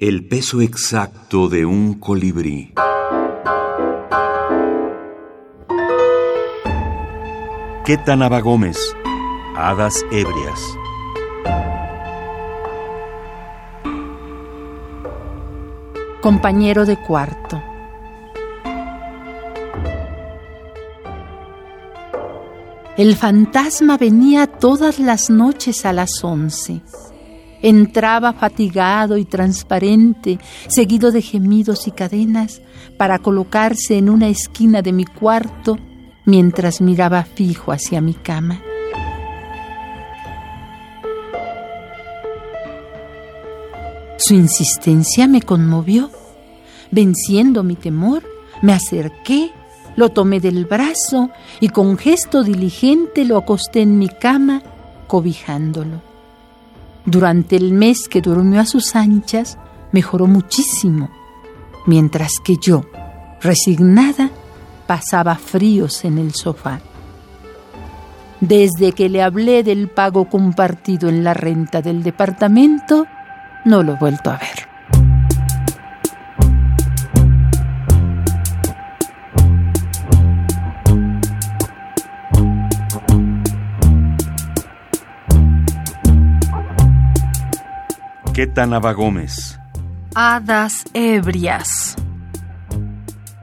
El peso exacto de un colibrí. Quetanaba Gómez. Hadas ebrias. Compañero de cuarto. El fantasma venía todas las noches a las once. Entraba fatigado y transparente, seguido de gemidos y cadenas, para colocarse en una esquina de mi cuarto mientras miraba fijo hacia mi cama. Su insistencia me conmovió. Venciendo mi temor, me acerqué, lo tomé del brazo y con gesto diligente lo acosté en mi cama, cobijándolo. Durante el mes que durmió a sus anchas, mejoró muchísimo, mientras que yo, resignada, pasaba fríos en el sofá. Desde que le hablé del pago compartido en la renta del departamento, no lo he vuelto a ver. Quetanaba Gómez. Hadas ebrias.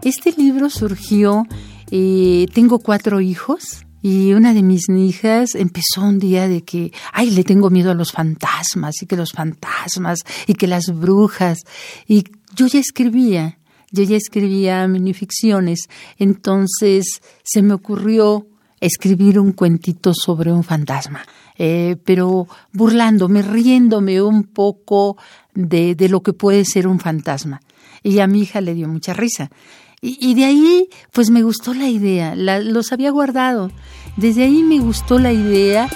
Este libro surgió, eh, tengo cuatro hijos y una de mis hijas empezó un día de que, ay, le tengo miedo a los fantasmas y que los fantasmas y que las brujas. Y yo ya escribía, yo ya escribía minificciones, entonces se me ocurrió escribir un cuentito sobre un fantasma. Eh, pero burlándome, riéndome un poco de, de, lo que puede ser un fantasma. Y a mi hija le dio mucha risa. Y, de ahí, pues me gustó la idea, los había guardado. Desde ahí me gustó la idea